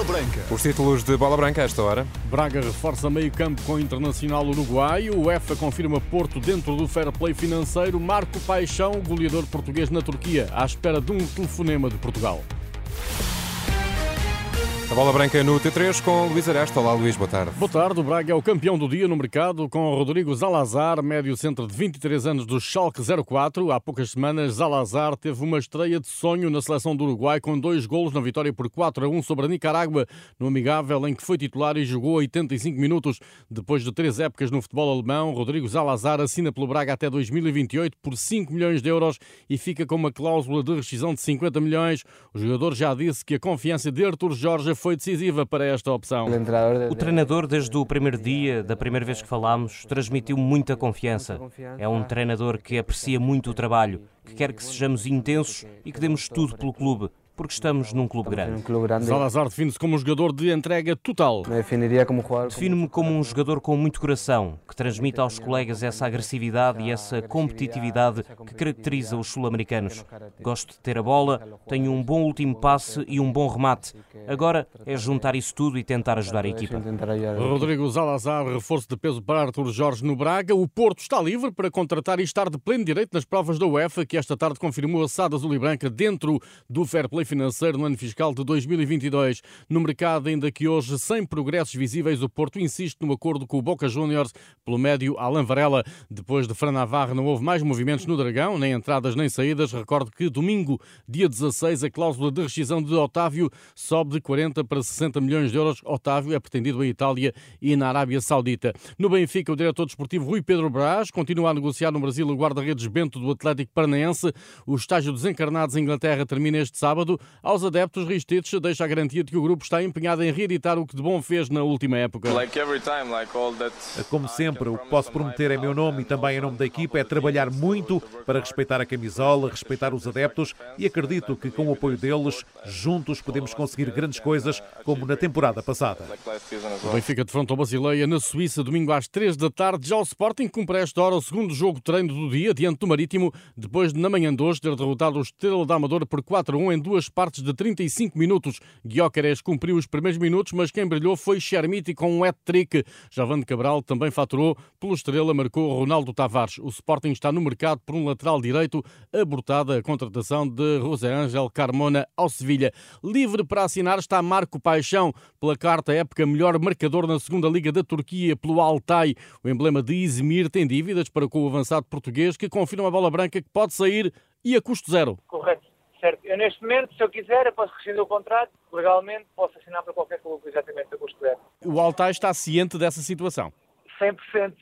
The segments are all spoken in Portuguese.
Bola Branca. Os títulos de bola branca a esta hora. Braga reforça meio campo com o Internacional Uruguai. O UEFA confirma Porto dentro do fair play financeiro. Marco Paixão, goleador português na Turquia, à espera de um telefonema de Portugal. A bola branca no T3 com Luís Aresta. Olá, Luís, boa tarde. Boa tarde. O Braga é o campeão do dia no mercado com Rodrigo Zalazar, médio centro de 23 anos do Schalke 04. Há poucas semanas, Zalazar teve uma estreia de sonho na seleção do Uruguai com dois golos na vitória por 4 a 1 sobre a Nicarágua, no amigável em que foi titular e jogou 85 minutos. Depois de três épocas no futebol alemão, Rodrigo Zalazar assina pelo Braga até 2028 por 5 milhões de euros e fica com uma cláusula de rescisão de 50 milhões. O jogador já disse que a confiança de Artur Jorge foi decisiva para esta opção. O treinador, desde o primeiro dia, da primeira vez que falámos, transmitiu muita confiança. É um treinador que aprecia muito o trabalho, que quer que sejamos intensos e que demos tudo pelo clube porque estamos num clube grande. Salazar define-se como um jogador de entrega total. Defino-me como um jogador com muito coração, que transmite aos colegas essa agressividade e essa competitividade que caracteriza os sul-americanos. Gosto de ter a bola, tenho um bom último passe e um bom remate. Agora é juntar isso tudo e tentar ajudar a equipa. Rodrigo Zalazar, reforço de peso para Arthur Jorge no Braga. O Porto está livre para contratar e estar de pleno direito nas provas da UEFA, que esta tarde confirmou a SAD Azul e Branca dentro do Fair Play financeiro no ano fiscal de 2022. No mercado, ainda que hoje sem progressos visíveis, o Porto insiste no acordo com o Boca Juniors pelo médio Alan Varela. Depois de Fran Navarro, não houve mais movimentos no Dragão, nem entradas nem saídas. Recordo que domingo, dia 16, a cláusula de rescisão de Otávio sobe de 40 para 60 milhões de euros. Otávio é pretendido em Itália e na Arábia Saudita. No Benfica, o diretor desportivo Rui Pedro Brás continua a negociar no Brasil o guarda-redes Bento do Atlético Paranaense. O estágio dos encarnados em Inglaterra termina este sábado. Aos adeptos, Ristich deixa a garantia de que o grupo está empenhado em reeditar o que de bom fez na última época. Como sempre, o que posso prometer em meu nome e também em nome da equipa é trabalhar muito para respeitar a camisola, respeitar os adeptos e acredito que com o apoio deles, juntos podemos conseguir grandes coisas, como na temporada passada. O Benfica defronta o Basileia na Suíça, domingo às 3 da tarde. Já o Sporting cumpre a esta hora o segundo jogo treino do dia, diante do Marítimo, depois de na manhã de hoje ter derrotado o Estrela da Amadora por 4 a 1 em duas partes de 35 minutos. Guióqueres cumpriu os primeiros minutos, mas quem brilhou foi Chermiti com um hat-trick. Javante Cabral também faturou. Pelo Estrela marcou Ronaldo Tavares. O Sporting está no mercado por um lateral direito, abortada a contratação de José Ángel Carmona ao Sevilha. Livre para assinar está Marco Paixão, pela carta época melhor marcador na segunda Liga da Turquia, pelo Altay. O emblema de Izmir tem dívidas para com o avançado português, que confirma a bola branca que pode sair e a custo zero. Correto. Certo. Eu, neste momento, se eu quiser, eu posso rescindir o contrato. Legalmente, posso assinar para qualquer clube exatamente a custo zero. O Altay está ciente dessa situação? 100%.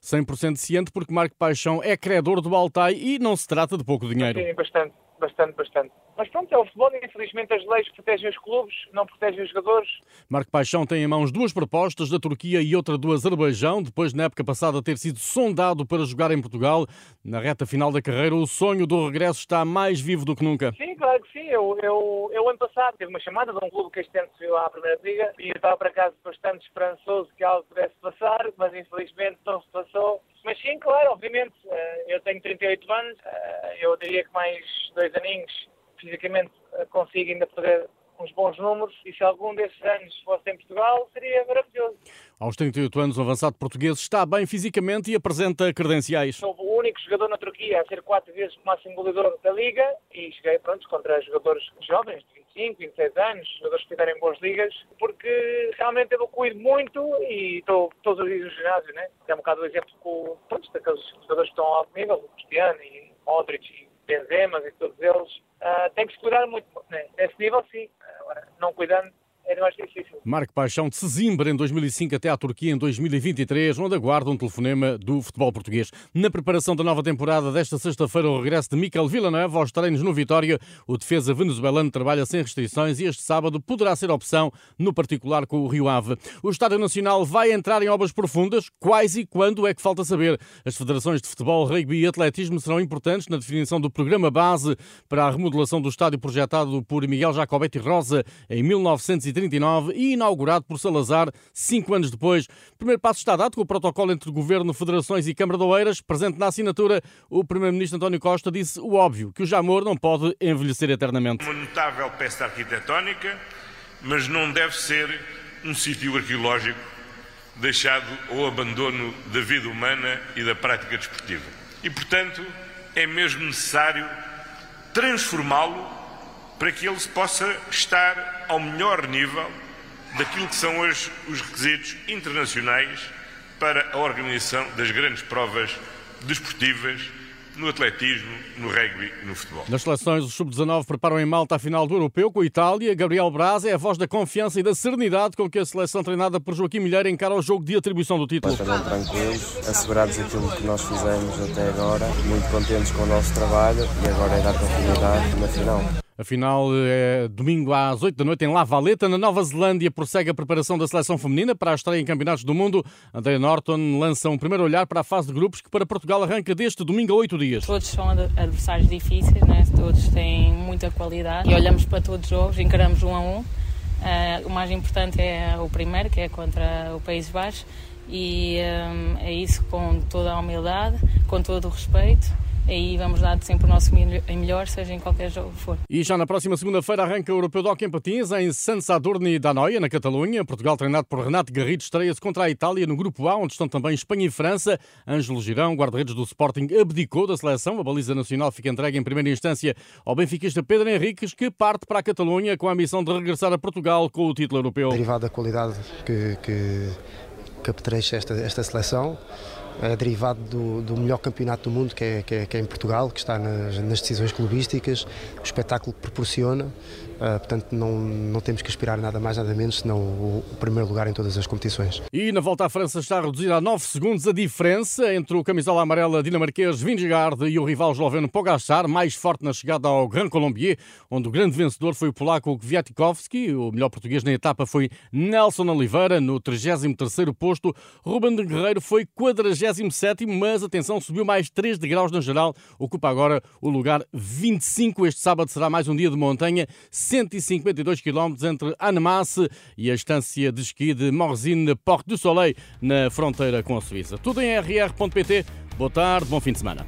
100% ciente porque Marco Paixão é credor do Altay e não se trata de pouco dinheiro. Sim, bastante, bastante, bastante. Mas pronto, é o futebol e infelizmente as leis protegem os clubes, não protegem os jogadores. Marco Paixão tem em mãos duas propostas, da Turquia e outra do Azerbaijão, depois na época passada ter sido sondado para jogar em Portugal. Na reta final da carreira, o sonho do regresso está mais vivo do que nunca. Sim, claro que sim. Eu, eu, eu ano passado tive uma chamada de um clube que este ano subiu à Primeira Liga e eu estava para casa bastante esperançoso que algo pudesse passar, mas infelizmente não se passou. Mas sim, claro, obviamente, eu tenho 38 anos, eu diria que mais dois aninhos fisicamente consigo ainda fazer uns bons números e se algum desses anos fosse em Portugal seria maravilhoso. Aos 38 anos, o avançado português está bem fisicamente e apresenta credenciais. Sou o único jogador na Turquia a ser quatro vezes o máximo goleador da Liga e cheguei pronto, contra jogadores jovens, de 25, 26 anos, jogadores que tiverem boas ligas, porque realmente eu cuido muito e estou todos os dias no ginásio, né? É um bocado o exemplo com pronto, daqueles jogadores que estão ao nível, o Cristiano e Modric e Benzema e todos eles, uh, tem que se cuidar muito. Né? Nesse nível, sim. Agora, não cuidando, era mais difícil. Marco Paixão de Sesimbra em 2005 até à Turquia em 2023, onde aguarda um telefonema do futebol português. Na preparação da nova temporada desta sexta-feira, o regresso de Miquel Villanova aos treinos no Vitória. O defesa venezuelano trabalha sem restrições e este sábado poderá ser opção, no particular com o Rio Ave. O Estádio Nacional vai entrar em obras profundas. Quais e quando é que falta saber? As federações de futebol, rugby e atletismo serão importantes na definição do programa base para a remodelação do estádio projetado por Miguel Jacobetti Rosa em 1939 e inaugurado por Salazar cinco anos depois. O primeiro passo está dado com o protocolo entre Governo, Federações e Câmara de Oeiras. Presente na assinatura, o Primeiro-Ministro António Costa disse o óbvio, que o Jamor não pode envelhecer eternamente. Uma notável peça arquitetónica, mas não deve ser um sítio arqueológico deixado ao abandono da vida humana e da prática desportiva. E, portanto, é mesmo necessário transformá-lo para que ele possa estar ao melhor nível daquilo que são hoje os requisitos internacionais para a organização das grandes provas desportivas no atletismo, no rugby e no futebol. Nas seleções, os sub-19 preparam em Malta a final do Europeu com a Itália. Gabriel Braz é a voz da confiança e da serenidade com que a seleção treinada por Joaquim Milheiro encara o jogo de atribuição do título. Estamos tranquilos, assegurados aquilo que nós fizemos até agora, muito contentes com o nosso trabalho e agora é dar continuidade na final. A final é domingo às 8 da noite em La Valeta, na Nova Zelândia. Prossegue a preparação da seleção feminina para a estreia em campeonatos do mundo. Andrea Norton lança um primeiro olhar para a fase de grupos que para Portugal arranca deste domingo a 8 dias. Todos são adversários difíceis, né? todos têm muita qualidade e olhamos para todos os jogos, encaramos um a um. Uh, o mais importante é o primeiro, que é contra o País Baixo, e um, é isso com toda a humildade, com todo o respeito aí vamos dar sempre o nosso melhor, seja em qualquer jogo que for. E já na próxima segunda-feira arranca o Europeu de Hockey em Patins em San Sadurni da Noia, na Catalunha. Portugal, treinado por Renato Garrido, estreia-se contra a Itália no Grupo A, onde estão também Espanha e França. Ângelo Girão, guarda-redes do Sporting, abdicou da seleção. A baliza nacional fica entregue em primeira instância ao benfiquista Pedro Henriques, que parte para a Catalunha com a missão de regressar a Portugal com o título europeu. Derivado da qualidade que, que, que apetrecha esta, esta seleção, derivado do, do, melhor campeonato do mundo, que é, que é, que é em Portugal, que está nas, nas, decisões clubísticas, o espetáculo que proporciona. Uh, portanto, não, não temos que aspirar nada mais, nada menos, senão o, o, primeiro lugar em todas as competições. E na volta à França está a reduzir a 9 segundos a diferença entre o camisola amarela dinamarquês Vingegaard e o rival esloveno Pogacar, mais forte na chegada ao Grand Colombier, onde o grande vencedor foi o polaco Kwiatkowski. O melhor português na etapa foi Nelson Oliveira, no 33º posto. Ruben de Guerreiro foi 47º, mas atenção, subiu mais 3 degraus na geral, ocupa agora o lugar 25. Este sábado será mais um dia de montanha 152 km entre Annemasse e a estância de esqui de Morzine-Porte du Soleil, na fronteira com a Suíça. Tudo em rr.pt. Boa tarde, bom fim de semana.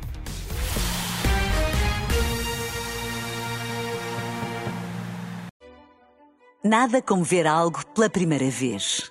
Nada como ver algo pela primeira vez.